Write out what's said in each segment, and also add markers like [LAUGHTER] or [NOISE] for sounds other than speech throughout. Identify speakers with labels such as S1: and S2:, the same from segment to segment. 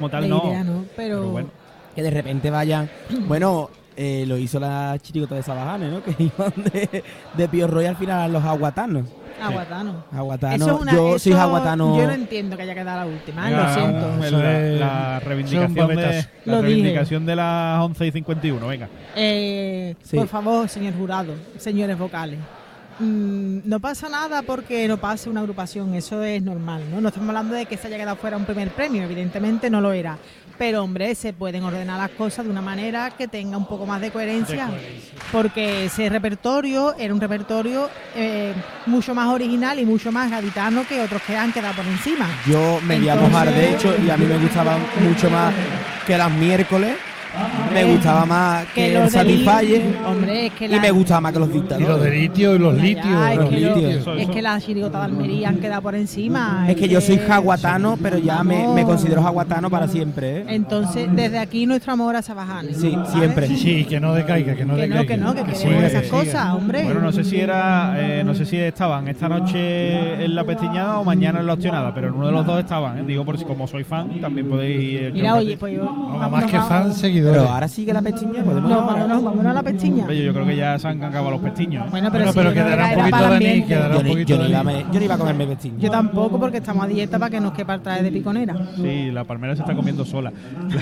S1: como tal
S2: la
S1: no.
S2: idea no, pero,
S1: Pero bueno.
S3: Que de repente vayan. Bueno, eh, lo hizo la chirigota de Sabajane, ¿no? [LAUGHS] Que iban de, de Piorro y al final a los aguatanos.
S2: aguatano.
S3: Aguatano.
S2: Eso es una-
S3: yo soy aguatano.
S2: Yo no entiendo que haya quedado la última, ¿eh? Lo siento.
S4: Eso
S1: la, reivindicación, de, la reivindicación de las 11 y 51, venga.
S2: Eh,
S3: Sí.
S2: Por favor, señor jurado, señores vocales. Mm, no pasa nada porque no pase una agrupación, eso es normal, ¿no? No estamos hablando de que se haya quedado fuera un primer premio, evidentemente no lo era. Pero, hombre, se pueden ordenar las cosas de una manera que tenga un poco más de coherencia, porque ese repertorio era un repertorio eh, mucho más original y mucho más gaditano que otros que han quedado por encima.
S3: Yo me voy a mojar, de hecho, y a mí me gustaba mucho más que las miércoles. Me gustaba más que, el
S2: los de li-
S3: Satisfyer.
S2: Hombre, es que
S3: Y
S2: la-
S3: me gustaba más que los
S4: Y los de
S3: dictadores.
S4: litio y los
S2: Ya,
S4: litios.
S2: ya, es,
S3: los
S2: que lo-
S3: litios.
S2: Es que las chirigotas de Almería han quedado por encima.
S3: Es que yo soy
S2: que-
S3: jaguatano, pero ya me, me considero jaguatano para siempre, ¿eh?
S2: Entonces, desde aquí nuestro amor a Sabajane.
S3: Sí,
S2: ¿sabes?
S3: siempre.
S4: Sí, que no decaiga, que no
S2: Que no,
S4: decaiga.
S2: que no, que, queremos esas
S4: que siga.
S2: cosas, hombre.
S1: Bueno, no sé si era, eh, no sé si estaban esta noche en la pestiñada o mañana en la opcionada, pero en uno de los dos estaban, ¿eh? Digo, por si como soy fan, también podéis ir.
S2: Mira, oye, pues yo.
S4: No, más que fan, seguidores.
S3: Pero ahora sigue la pestiña, podemos
S2: No, vámonos, vámonos a la pestiña.
S1: Hombre, yo creo que ya se han acabado los pestiños.
S2: Bueno, pero,
S4: Bueno,
S2: sí,
S4: pero quedará un poquito
S2: para el
S4: de anís, quedará
S3: Yo
S4: un
S3: ni,
S4: poquito
S3: yo, ni
S4: de
S3: iba a,
S4: anís.
S3: me- yo no iba a comerme pestiña.
S2: Yo tampoco, porque estamos a dieta para que nos quepa traer de piconera.
S1: Sí, la palmera se está comiendo sola.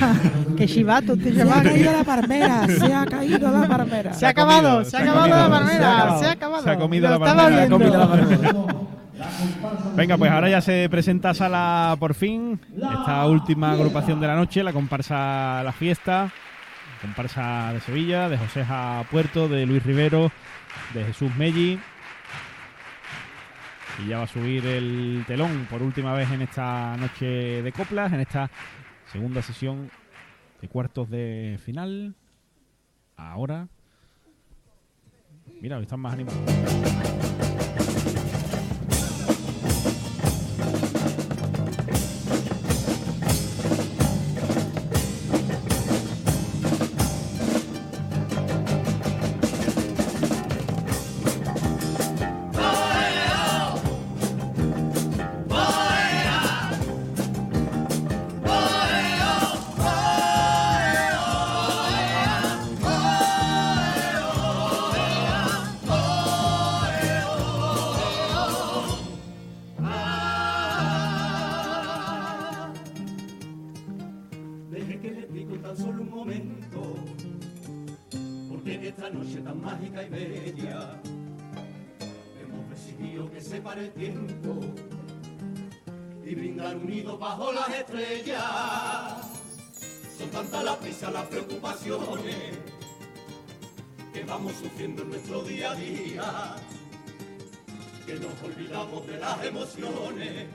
S1: [LAUGHS]
S2: que chivato,
S3: Se ha caído la palmera, se ha caído la palmera.
S2: Se ha acabado,
S1: se
S2: ha acabado
S1: comido,
S2: la
S1: se ha
S2: palmera,
S3: acabado.
S2: se ha acabado.
S1: Se ha comido la palmera, [LAUGHS]
S3: Se ha comido la
S2: viendo.
S3: palmera.
S1: Venga, pues ahora ya se presenta Sala por fin. Esta última agrupación de la noche, la comparsa La Fiesta. Comparsa de Sevilla, de José A. Puerto, de Luis Rivero, de Jesús Melli. Y ya va a subir el telón por última vez en esta noche de coplas, en esta segunda sesión de cuartos de final. Ahora. Mira, están más animados.
S5: Sufriendo en nuestro día a día, que nos olvidamos de las emociones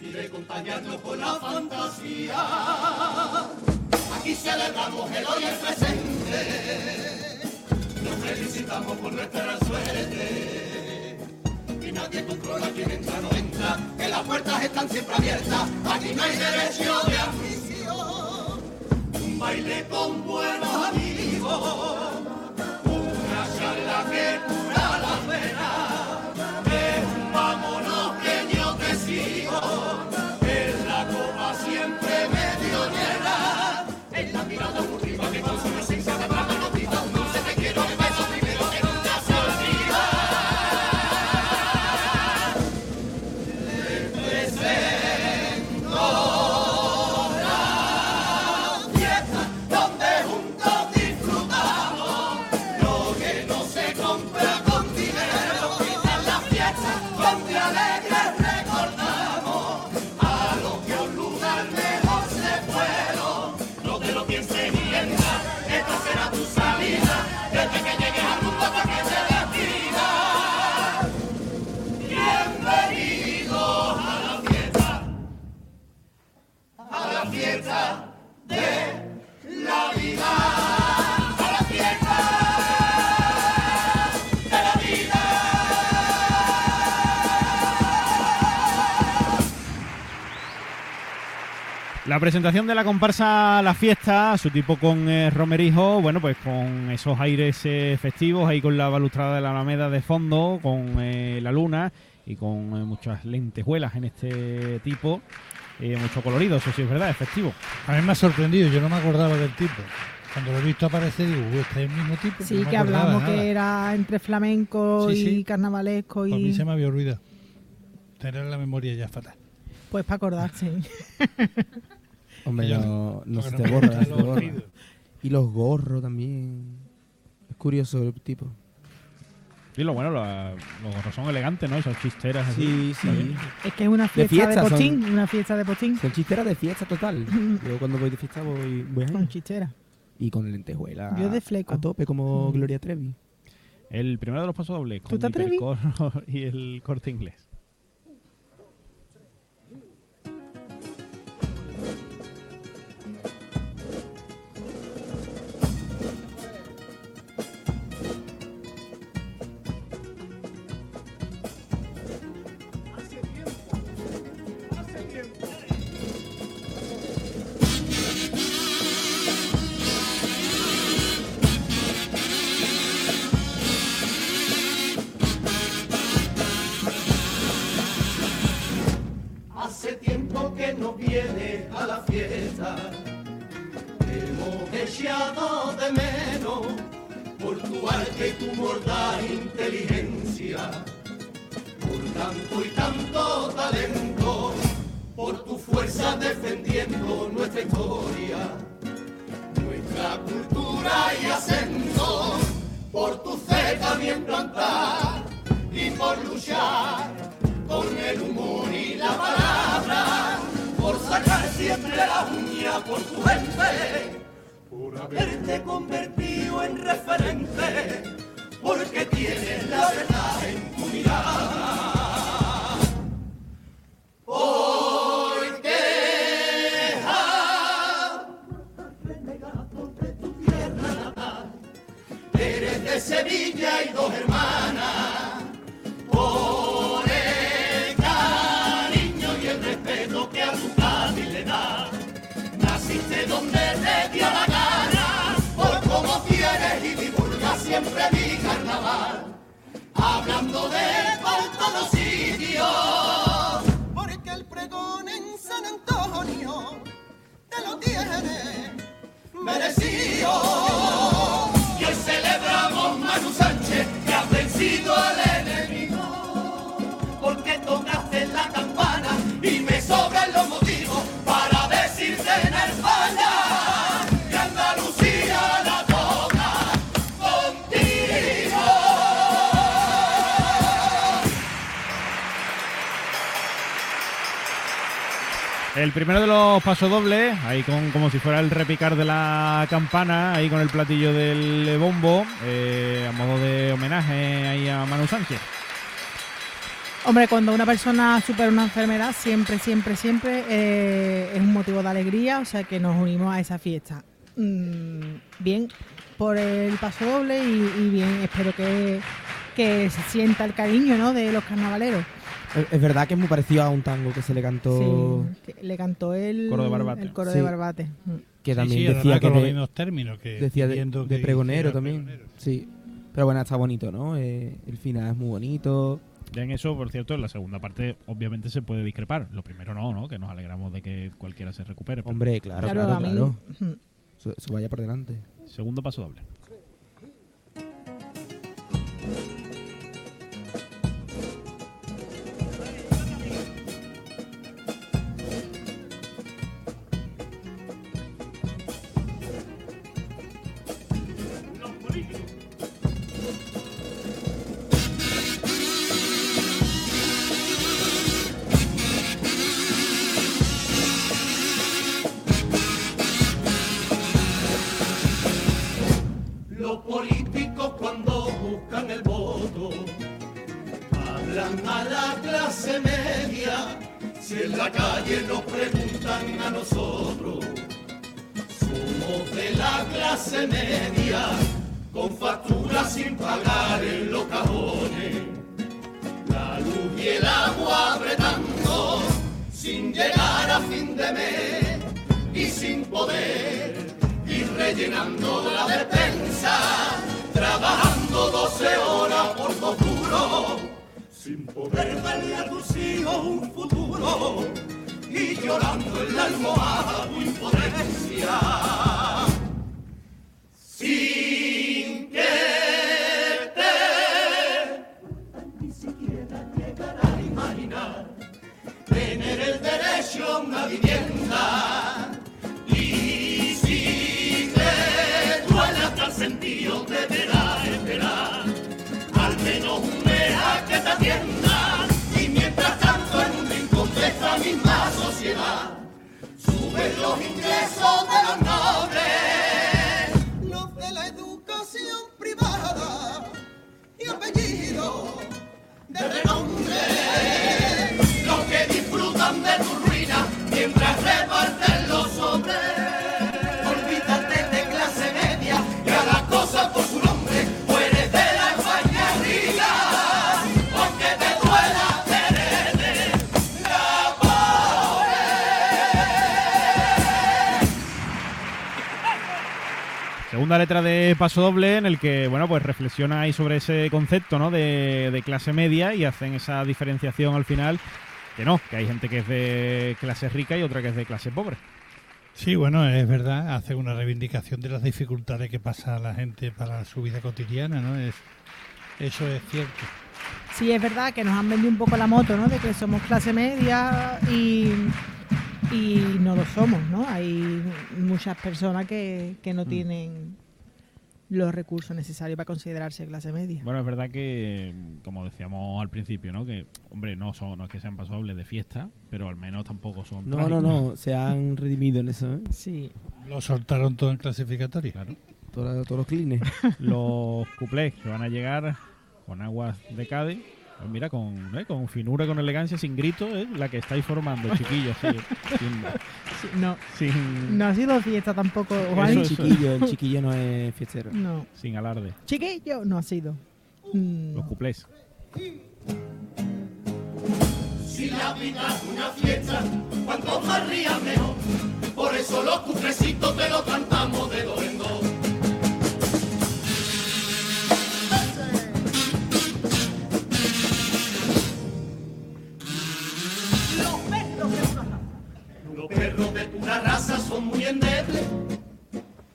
S5: y de contagiarnos con la fantasía. Aquí celebramos el hoy y el presente, nos felicitamos por nuestra suerte. Y nadie controla quién entra o no entra, que las puertas están siempre abiertas, aquí no hay derecho de admisión. Un baile con buenos amigos, La
S1: presentación de la comparsa La Fiesta, su tipo con eh, Romerijo, bueno, pues con esos aires eh, festivos, ahí con la balustrada de la Alameda de fondo, con eh, la luna y con eh, muchas lentejuelas en este tipo. y mucho colorido, eso sí es verdad, efectivo.
S4: A mí me ha sorprendido, yo no me acordaba del tipo. Cuando lo he visto aparecer, digo, "Uy, este es el mismo tipo.
S2: Sí,
S4: no
S2: que hablamos
S4: nada.
S2: que era entre flamenco
S4: Sí,
S2: y carnavalesco
S4: A mí
S2: y
S4: se me había olvidado. Tener la memoria ya fatal.
S2: pues para acordarse. [LAUGHS]
S3: Hombre,
S4: Yo-
S3: no, no se te borra, se te borra. Y los gorros también. Es curioso el tipo.
S1: Y lo bueno, los gorros son elegantes, ¿no? Esas chisteras así.
S3: Sí, sí.
S2: Es que es una fiesta de,
S3: fiesta son-
S2: postín, una fiesta de postín
S3: Son chisteras de fiesta total. Yo cuando voy de fiesta voy, voy ahí.
S2: con chistera.
S3: Y con lentejuela.
S2: Yo de fleco.
S3: A tope como
S2: Mm.
S3: Gloria Trevi.
S1: El primero de los pasodobles con
S2: ¿Tú te atreves? [LAUGHS]
S1: y el corte inglés.
S5: vieta. Por tu gente, por haberte convertido en referente, porque tienes la verdad en tu mirada. Hablando de él por todos sitios. El
S1: primero de los pasodobles, ahí con como si fuera el repicar de la campana, ahí con el platillo del bombo, eh, a modo de homenaje ahí a Manu Sánchez.
S2: Hombre, cuando una persona supera una enfermedad, siempre, siempre, siempre eh, es un motivo de alegría, o sea que nos unimos a esa fiesta. Mm, bien por el paso doble y, y bien, espero que, que se sienta el cariño ¿no? de los carnavaleros.
S3: Es, es verdad que es muy parecido a un tango que se le cantó.
S2: Sí, que le cantó el
S1: Coro de Barbate.
S2: el coro
S3: Sí.
S2: de Barbate.
S3: Que también
S4: sí,
S3: decía que
S4: con los
S3: de,
S4: mismos términos que
S3: decía de,
S4: pidiendo
S3: de
S4: que
S3: pregonero también.
S4: pregonero.
S3: Sí. Pero bueno, está bonito, ¿no? Eh, el final es muy bonito.
S1: Ya en eso, por cierto, en la segunda parte obviamente se puede discrepar. Lo primero no, ¿no? Que nos alegramos de que cualquiera se recupere. pero-
S3: Hombre, claro,
S2: Claro,
S3: claro, claro. vaya por delante.
S1: Segundo paso doble.
S5: Y llorando en la almohada tu impotencia. Los ingresos de los nobles, los de la educación privada y apellido de renombre, los que disfrutan de tu ruina mientras reparten
S1: Segunda letra de Paso Doble en el que, bueno, pues reflexiona ahí sobre ese concepto, ¿no? De, de clase media y hacen esa diferenciación al final que no, que hay gente que es de clase rica y otra que es de clase pobre.
S4: Sí, bueno, es verdad, hace una reivindicación de las dificultades que pasa la gente para su vida cotidiana, ¿no? Es, eso es cierto.
S2: Sí, es verdad que nos han vendido un poco la moto, ¿no? De que somos clase media y, y no lo somos, ¿no? Hay muchas personas que, que no tienen los recursos necesarios para considerarse clase media.
S1: Bueno, es verdad que, como decíamos al principio, ¿no? Que, hombre, no, son, no es que sean pasables de fiesta, pero al menos tampoco son
S3: No, no,
S1: trágicos.
S3: no, se han redimido en eso, ¿eh?
S2: Sí.
S4: Lo soltaron todo en clasificatoria.
S1: Claro.
S3: Todos, todos los clines. [LAUGHS]
S1: Los cuplés que van a llegar con aguas de Cádiz, pues mira, con, ¿eh? con finura, con elegancia, sin grito, ¿eh? la que estáis formando, [LAUGHS] chiquillos, sí, sin,
S2: no,
S1: sin,
S2: no ha sido fiesta tampoco,
S1: Eso
S2: Juan.
S3: el
S1: es-
S3: chiquillo, el chiquillo no es fiestero.
S2: No.
S1: sin alarde.
S2: Chiquillo no ha sido. Mm,
S1: Los cuplés.
S5: Si la vida es una fiesta, cuanto más rías mejor. Por eso los cufrecitos te los cantamos de dos Los perros de pura raza son muy endebles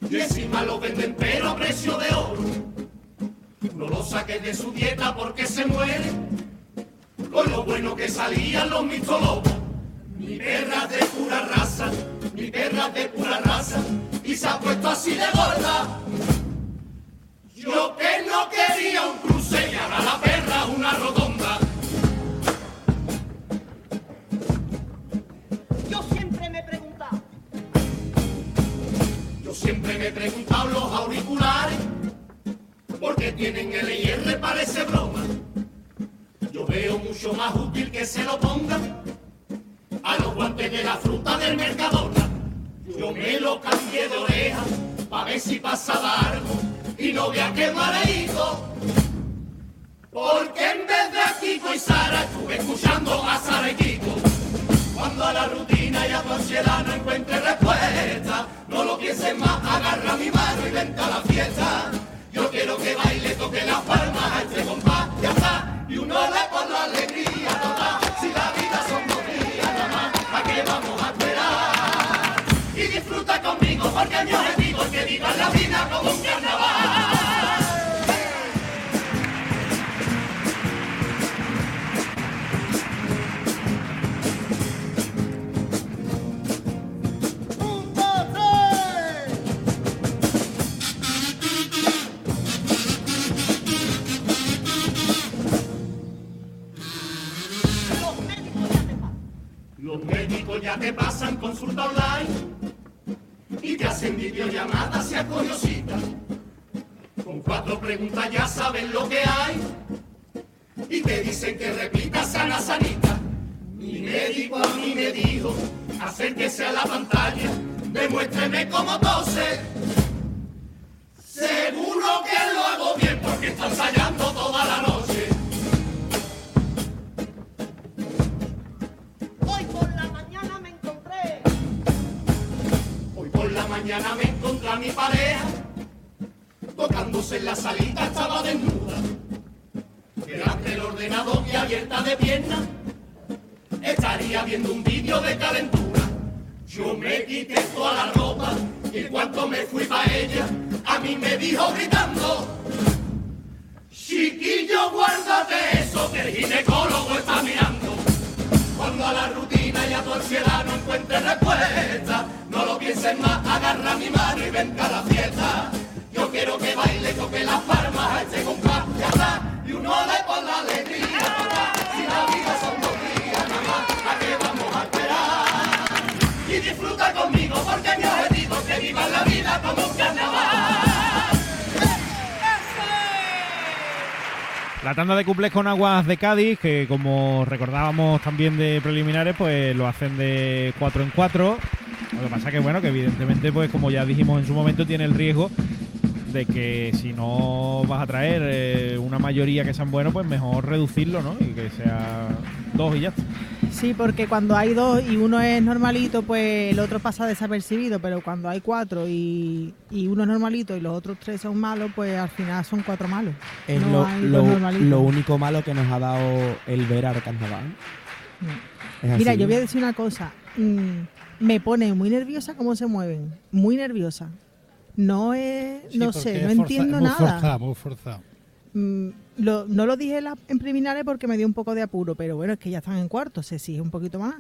S5: y encima los venden pero a precio de oro. No los saques de su dieta porque se mueren con lo bueno que salían los mistolobos. Mi perra de pura raza, mi perra de pura raza, y se ha puesto así de gorda. Yo que no quería un cruce y ahora la perra una rodonda.
S6: Siempre me he preguntado
S5: los auriculares, ¿por qué tienen el IR? Parece broma. Yo veo mucho más útil que se lo pongan a los guantes de la fruta del Mercadona. Yo me lo cambié de oreja pa' ver si pasaba algo y no vea que mareíto. Porque en vez de Kiko y Sara estuve escuchando a Sara. Cuando a la rutina y a tu ansiedad no encuentre respuesta, no lo pienses más, agarra mi mano y vente a la fiesta. Yo quiero que baile, toque las palmas a este compás, ya está. Y uno le pone la alegría total. Si la vida son dos días nada más, ¿a qué vamos a esperar? Y disfruta conmigo porque mi objetivo es que vivas la vida como un carnaval.
S6: Ya te pasan
S5: consulta online y te hacen videollamadas y a. Con cuatro preguntas ya saben lo que hay y te dicen que repitas sana sanita. Mi médico a mí me dijo, acérquese a la pantalla, demuéstreme cómo tose. Seguro que lo hago bien porque está ensayando toda la noche.
S6: Mañana me encontré
S5: a mi pareja, tocándose en la salita estaba desnuda, delante del ordenador y abierta de piernas, estaría viendo un vídeo de calentura. Yo me quité toda la ropa y cuando me fui pa' ella, a mí me dijo gritando, Chiquillo, guárdate eso que el ginecólogo está mirando. Cuando a la rutina y a tu ansiedad no encuentres respuesta, no lo pienses más, agarra mi mano y vente a la fiesta. Yo quiero que baile, toque las palmas este compás y atrás, y uno le pone la alegría, papá. Si la vida son dos días, más, ¿a qué vamos a esperar? Y disfruta conmigo, porque mi objetivo es que viva la vida como un carnaval.
S1: La tanda de cuplés con aguas de Cádiz, que como recordábamos también de preliminares, pues lo hacen de 4 en 4. Lo que pasa que bueno, que evidentemente, pues como ya dijimos en su momento, tiene el riesgo de que si no vas a traer eh, una mayoría que sean buenos, pues mejor reducirlo, ¿no? Y que sea dos y ya está.
S2: Sí, porque cuando hay dos y uno es normalito, pues el otro pasa desapercibido, pero cuando hay cuatro y, y uno es normalito y los otros tres son malos, pues al final son cuatro malos.
S3: Es
S2: No
S3: lo,
S2: hay
S3: lo- lo único malo que nos ha dado el ver al carnaval. Es
S2: Mira,
S3: así.
S2: yo voy a decir una cosa. mm, me pone muy nerviosa cómo se mueven. Muy nerviosa. No es,
S4: Sí,
S2: no sé,
S4: es
S2: no
S4: forza-
S2: entiendo
S4: muy
S2: nada.
S4: Forzado, muy forzado.
S2: Mm, lo- no lo dije en, la- en preliminares porque me dio un poco de apuro, pero bueno, es que ya están en cuarto, se exige un poquito más.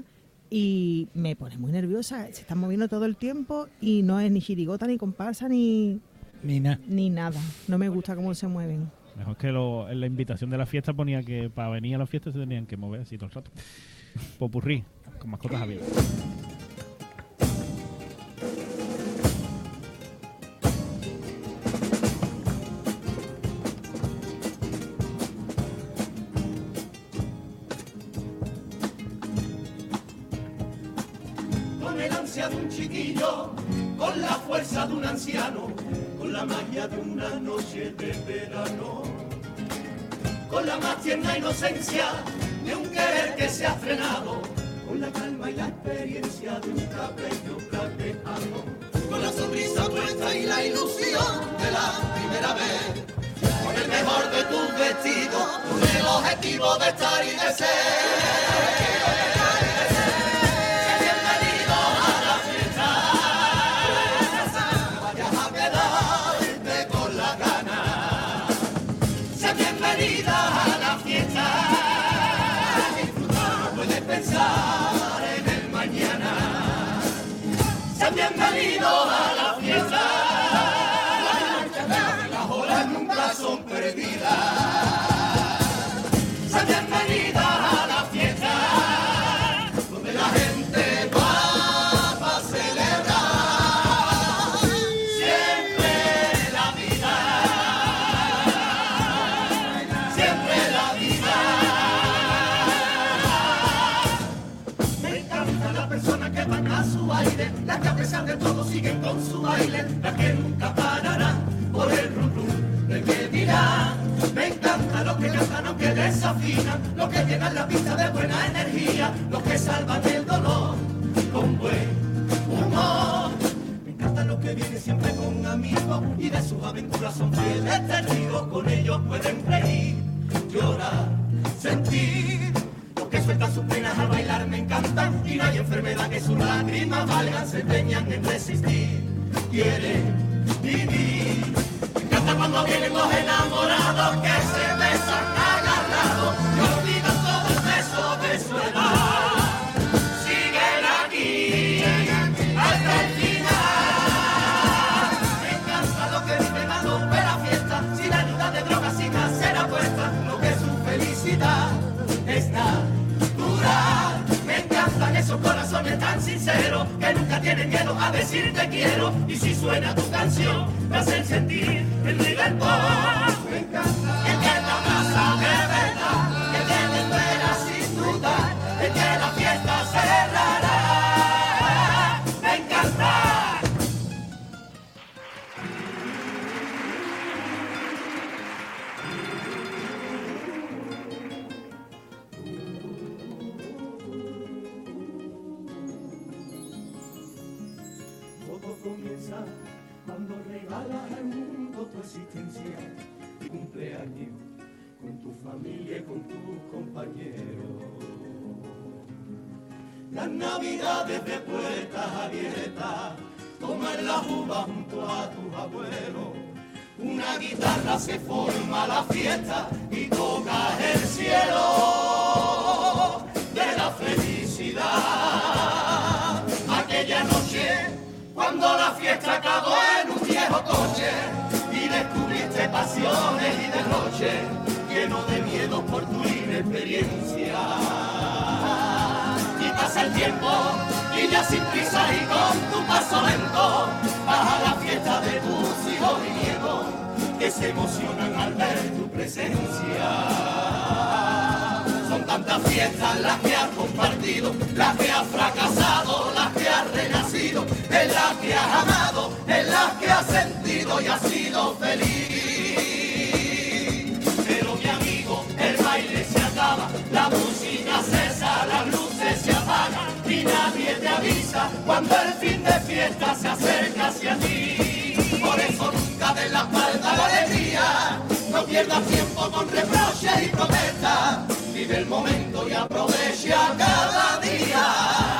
S2: Y me pone muy nerviosa. Se están moviendo todo el tiempo y no es ni chirigota, ni comparsa, ni,
S4: Mina.
S2: ni nada. No me gusta cómo se mueven.
S1: Mejor que lo- en la invitación de la fiesta ponía que para venir a la fiesta se tenían que mover así todo el rato. Popurrí, con mascotas abiertas.
S5: De un querer que se ha frenado, con la calma y la experiencia de un cabello plateado, con la sonrisa puesta y la ilusión de la primera vez. Con el mejor de tus vestidos, con el objetivo de estar y de ser. Pesar de todo siguen con su baile, las que nunca pararán por el rum del que dirán. Me encanta los que cantan aunque desafinan, los que llenan la pista de buena energía, los que salvan el dolor con buen humor. Me encantan los que vienen siempre con amigos y de sus aventuras son fieles testigos. Con ellos pueden reír, llorar, sentir. Encantan y no hay enfermedad que sus lágrimas valgan, se empeñan en resistir. Quieren vivir. Me encanta cuando vienen los enamorados que se decir te quiero. Y si suena tu canción, me hacen sentir existencia y cumpleaños con tu familia y con tus compañeros. las navidades de puertas abiertas, tomar la uva junto a tus abuelos. Una guitarra se forma la fiesta y toca el cielo de la felicidad. Aquella noche, cuando la fiesta acabó en un viejo coche pasiones y derroches, lleno de miedo por tu inexperiencia. Y pasa el tiempo y ya sin prisa y con tu paso lento vas a la fiesta de tus hijos y nietos que se emocionan al ver tu presencia. Son tantas fiestas las que has compartido, las que has fracasado, las que has renacido, en las que has amado, pierdas tiempo con reproches y protestas, vive el momento y aprovecha cada día,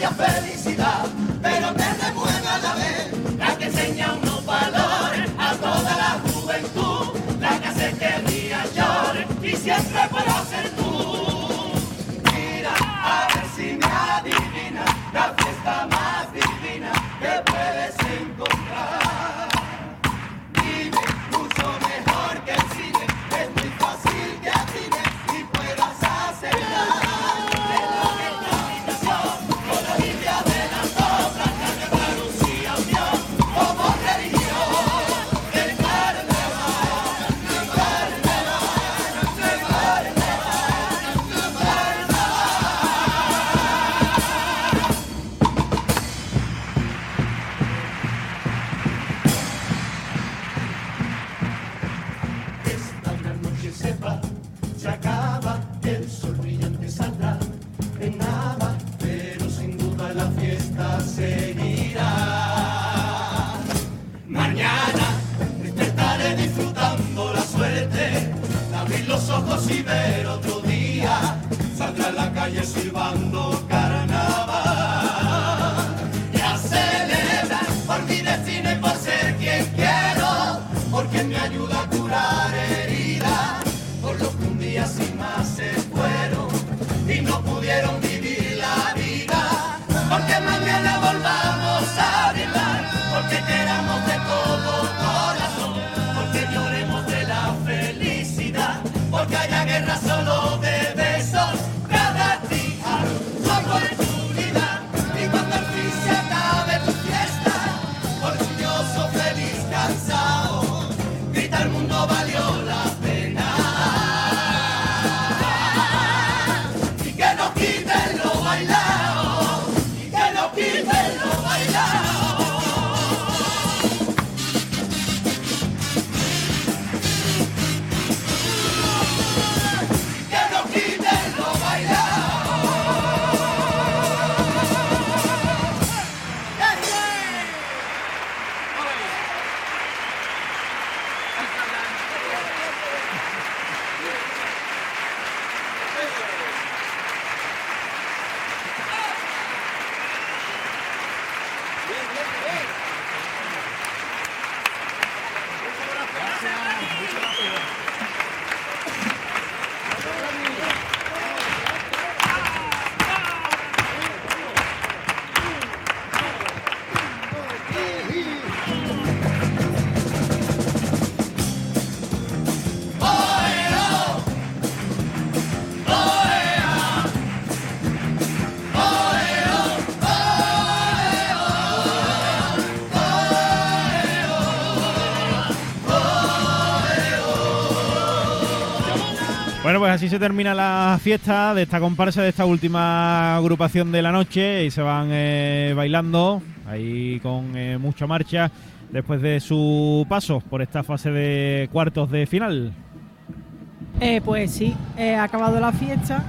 S5: que felicidad, pero remueve a la vez, la que enseña unos valores a toda la juventud, la que hace que ría llore y siempre pueda ser
S1: así se termina la fiesta de esta comparsa, de esta última agrupación de la noche y se van eh, bailando ahí con eh, mucha marcha después de su paso por esta fase de cuartos de final.
S2: Eh, pues sí, eh, ha acabado la fiesta.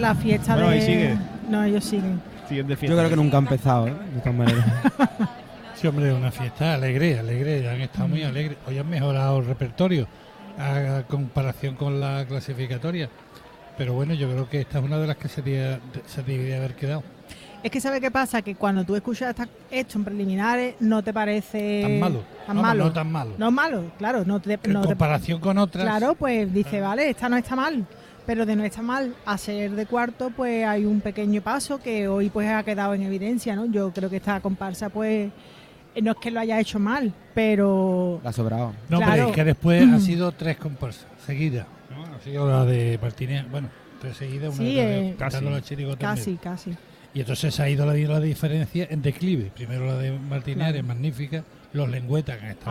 S2: La fiesta
S1: Bueno,
S2: de.
S1: ahí sigue.
S2: No, ellos siguen.
S3: Yo
S1: fiesta.
S3: creo que nunca ha empezado, ¿eh? De todas maneras. [LAUGHS]
S4: Sí, hombre, una fiesta alegre, alegre, han estado muy alegres. Hoy han mejorado el repertorio a comparación con la clasificatoria. Pero bueno, yo creo que esta es una de las que se debería, se debería haber quedado.
S2: Es que ¿sabe qué pasa? Que cuando tú escuchas esto en preliminares no te parece
S4: Tan malo.
S2: tan
S4: Vamos,
S2: malo.
S4: no tan malo.
S2: No malo, claro. No te,
S4: en
S2: no te-
S4: comparación con otras.
S2: claro, pues dice, vale, esta no está mal. Pero de no está mal a ser de cuarto, pues hay un pequeño paso que hoy pues ha quedado en evidencia, ¿no? Yo creo que esta comparsa, pues, no es que lo haya hecho mal, pero
S3: La ha sobrado.
S4: No,
S2: Claro.
S4: pero es que después ha sido tres comparsas seguidas. ¿no? Ha sido la de Martínez, bueno, tres seguidas, una
S2: Sí,
S4: de
S2: eh,
S1: Casi.
S2: casi, casi.
S4: Y entonces ha ido la, la diferencia en declive. Primero la de Martínez,
S2: Claro.
S4: es magnífica. Los lengüetas que han estado